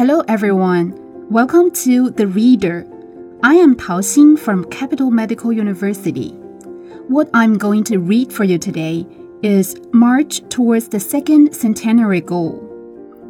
Hello, everyone. Welcome to The Reader. I am Tao Xin from Capital Medical University. What I'm going to read for you today is March Towards the Second Centenary Goal.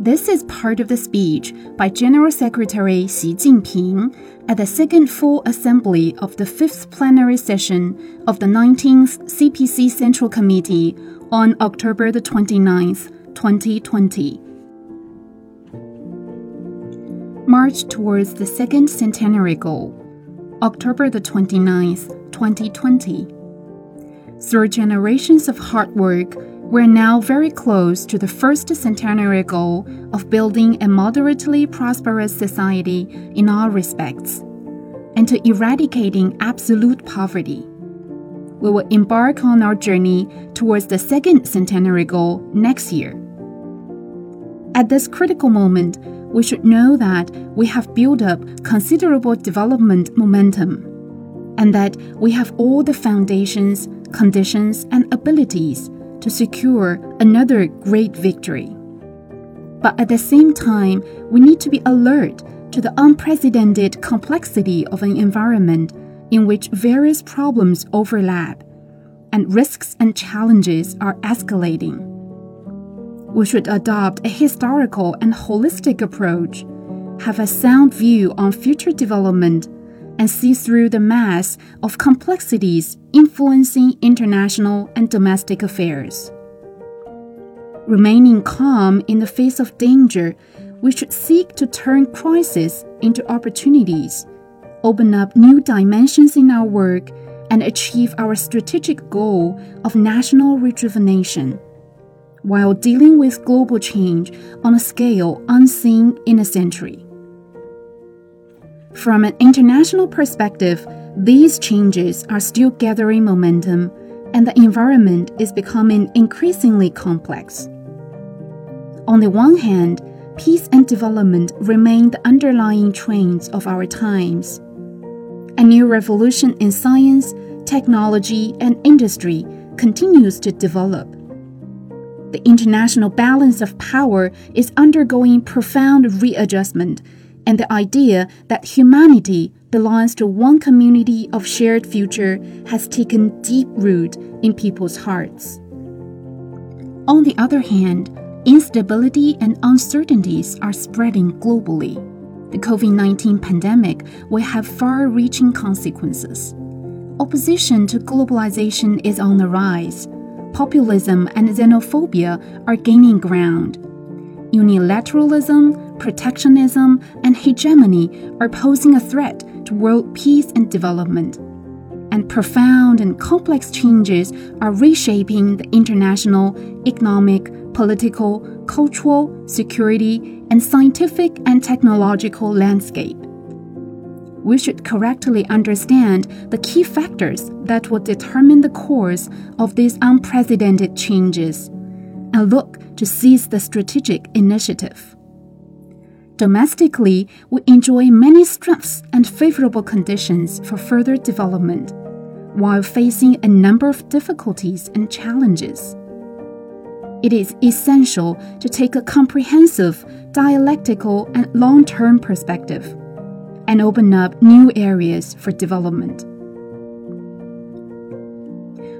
This is part of the speech by General Secretary Xi Jinping at the second full assembly of the fifth plenary session of the 19th CPC Central Committee on October the 29th, 2020. March towards the second centenary goal, October the 29th, 2020. Through generations of hard work, we're now very close to the first centenary goal of building a moderately prosperous society in all respects, and to eradicating absolute poverty. We will embark on our journey towards the second centenary goal next year. At this critical moment, we should know that we have built up considerable development momentum, and that we have all the foundations, conditions, and abilities to secure another great victory. But at the same time, we need to be alert to the unprecedented complexity of an environment in which various problems overlap and risks and challenges are escalating. We should adopt a historical and holistic approach, have a sound view on future development, and see through the mass of complexities influencing international and domestic affairs. Remaining calm in the face of danger, we should seek to turn crisis into opportunities, open up new dimensions in our work, and achieve our strategic goal of national rejuvenation, while dealing with global change on a scale unseen in a century. From an international perspective, these changes are still gathering momentum, and the environment is becoming increasingly complex. On the one hand, peace and development remain the underlying trends of our times. A new revolution in science, technology, and industry continues to develop. The international balance of power is undergoing profound readjustment and the idea that humanity belongs to one community of shared future has taken deep root in people's hearts. On the other hand, instability and uncertainties are spreading globally. The COVID 19 pandemic will have far reaching consequences. Opposition to globalization is on the rise. Populism and xenophobia are gaining ground. Unilateralism, protectionism, and hegemony are posing a threat to world peace and development. And profound and complex changes are reshaping the international, economic, political, cultural, security, and scientific and technological landscape. We should correctly understand the key factors that will determine the course of these unprecedented changes and look to seize the strategic initiative. Domestically, we enjoy many strengths and favorable conditions for further development, while facing a number of difficulties and challenges. It is essential to take a comprehensive, dialectical, and long term perspective and open up new areas for development.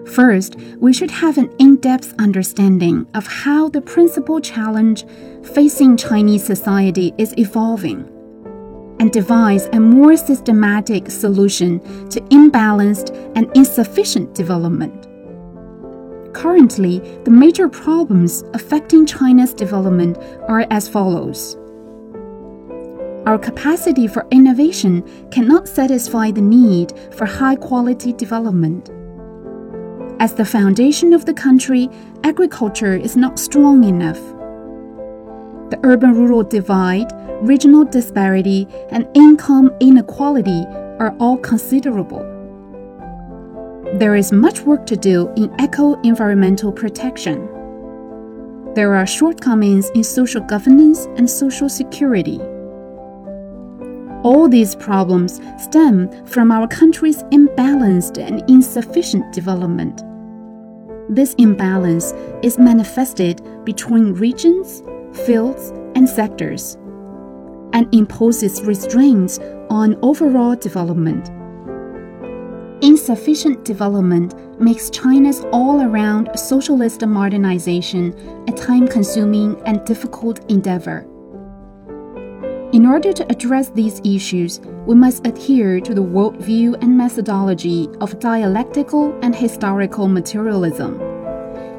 First, we should have an in depth understanding of how the principal challenge facing Chinese society is evolving and devise a more systematic solution to imbalanced and insufficient development. Currently, the major problems affecting China's development are as follows. Our capacity for innovation cannot satisfy the need for high quality development as the foundation of the country, agriculture is not strong enough. The urban rural divide, regional disparity, and income inequality are all considerable. There is much work to do in eco environmental protection. There are shortcomings in social governance and social security. All these problems stem from our country's imbalanced and insufficient development. This imbalance is manifested between regions, fields, and sectors. and imposes restraints on overall development. Insufficient development makes China's all around socialist modernization a time consuming and difficult endeavor. In order to address these issues, we must adhere to the worldview and methodology of dialectical and historical materialism.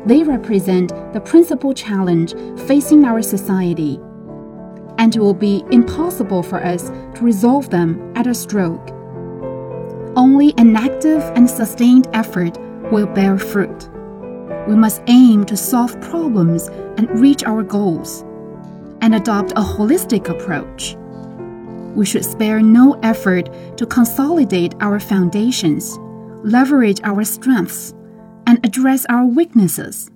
They represent the principal challenge facing our society, and it will be impossible for us to resolve them at a stroke. Only an active and sustained effort will bear fruit. We must aim to solve problems and reach our goals, and adopt a holistic approach. We should spare no effort to consolidate our foundations, leverage our strengths, and address our weaknesses,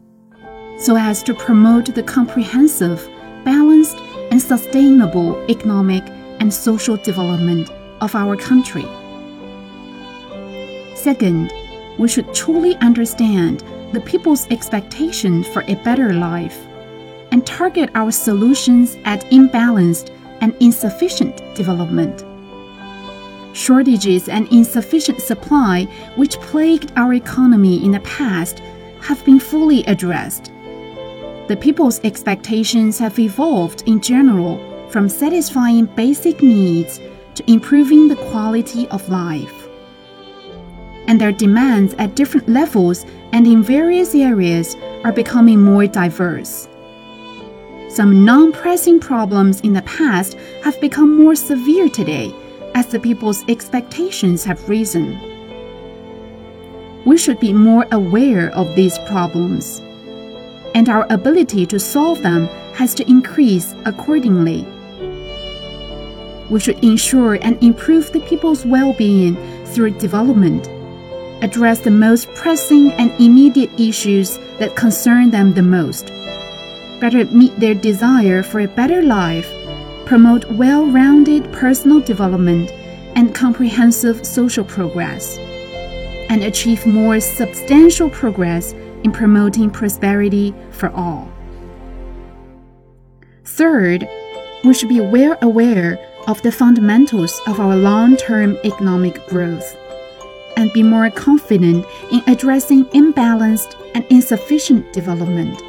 so as to promote the comprehensive, balanced, and sustainable economic and social development of our country. Second, we should truly understand the people's expectation for a better life and target our solutions at imbalanced and insufficient development. Shortages and insufficient supply, which plagued our economy in the past, have been fully addressed. The people's expectations have evolved in general from satisfying basic needs to improving the quality of life and their demands at different levels and in various areas are becoming more diverse. Some non pressing problems in the past have become more severe today as the people's expectations have risen. We should be more aware of these problems, and our ability to solve them has to increase accordingly. We should ensure and improve the people's well being through development address the most pressing and immediate issues that concern them the most. Better meet their desire for a better life, promote well rounded personal development and comprehensive social progress, and achieve more substantial progress in promoting prosperity for all. Third, we should be well aware of the fundamentals of our long term economic growth and be more confident in addressing imbalanced and insufficient development.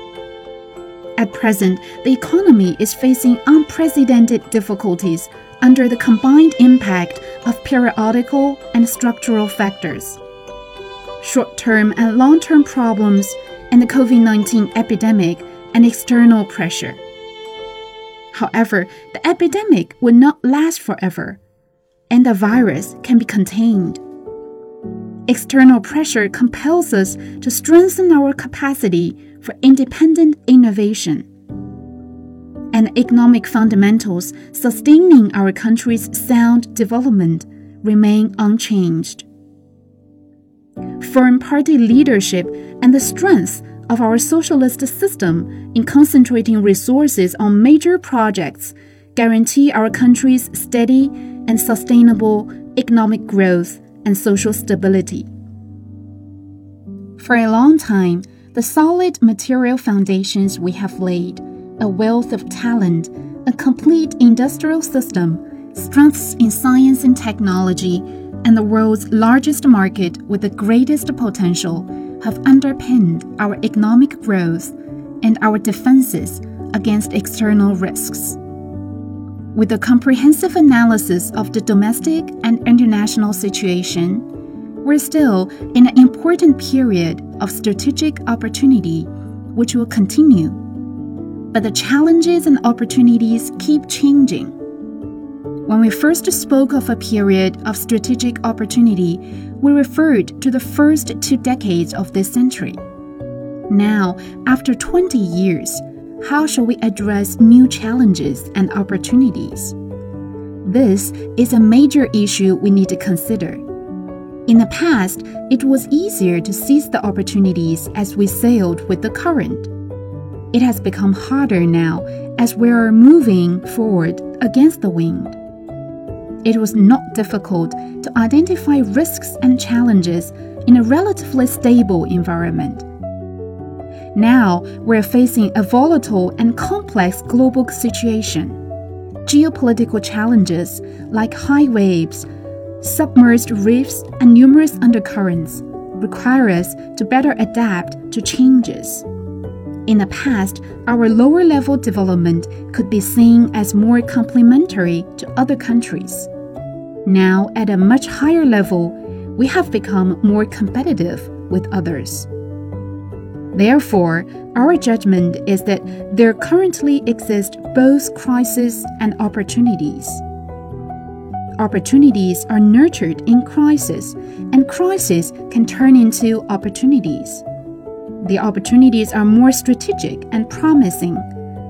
At present, the economy is facing unprecedented difficulties under the combined impact of periodical and structural factors. Short term and long term problems and the COVID 19 epidemic and external pressure. However, the epidemic will not last forever, and the virus can be contained. External pressure compels us to strengthen our capacity for independent innovation. And economic fundamentals sustaining our country's sound development remain unchanged. Foreign party leadership and the strength of our socialist system in concentrating resources on major projects guarantee our country's steady and sustainable economic growth and social stability. For a long time, the solid material foundations we have laid, a wealth of talent, a complete industrial system, strengths in science and technology, and the world's largest market with the greatest potential have underpinned our economic growth and our defenses against external risks. With a comprehensive analysis of the domestic and international situation, we're still in an important period of strategic opportunity, which will continue. But the challenges and opportunities keep changing. When we first spoke of a period of strategic opportunity, we referred to the first two decades of this century. Now, after 20 years, how shall we address new challenges and opportunities? This is a major issue we need to consider. In the past, it was easier to seize the opportunities as we sailed with the current. It has become harder now as we are moving forward against the wind. It was not difficult to identify risks and challenges in a relatively stable environment. Now we're facing a volatile and complex global situation. geopolitical challenges like high waves, submerged reefs, and numerous undercurrents require us to better adapt to changes. In the past, our lower level development could be seen as more complementary to other countries. Now, at a much higher level, we have become more competitive with others. Therefore, our judgment is that there currently exist both crises and opportunities. Opportunities are nurtured in crisis, and crises can turn into opportunities. The opportunities are more strategic and promising.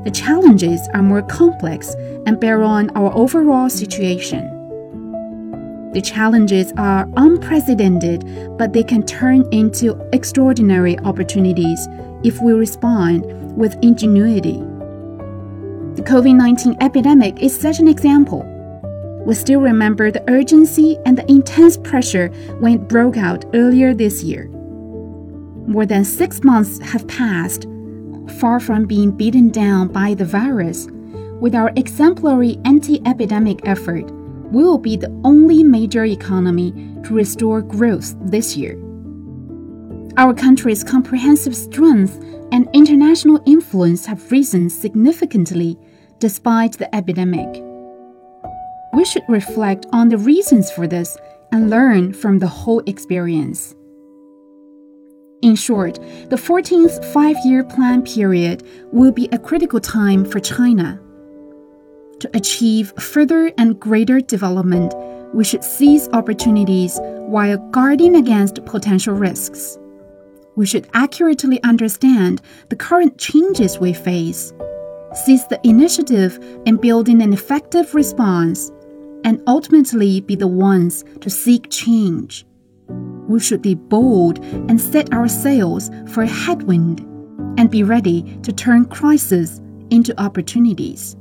The challenges are more complex and bear on our overall situation. The challenges are unprecedented, but they can turn into extraordinary opportunities if we respond with ingenuity. The COVID 19 epidemic is such an example. We still remember the urgency and the intense pressure when it broke out earlier this year. More than six months have passed. Far from being beaten down by the virus, with our exemplary anti epidemic effort, we will be the only major economy to restore growth this year. Our country's comprehensive strength and international influence have risen significantly despite the epidemic. We should reflect on the reasons for this and learn from the whole experience. In short, the 14th five year plan period will be a critical time for China. To achieve further and greater development, we should seize opportunities while guarding against potential risks. We should accurately understand the current changes we face, seize the initiative in building an effective response, and ultimately be the ones to seek change. We should be bold and set our sails for a headwind and be ready to turn crises into opportunities.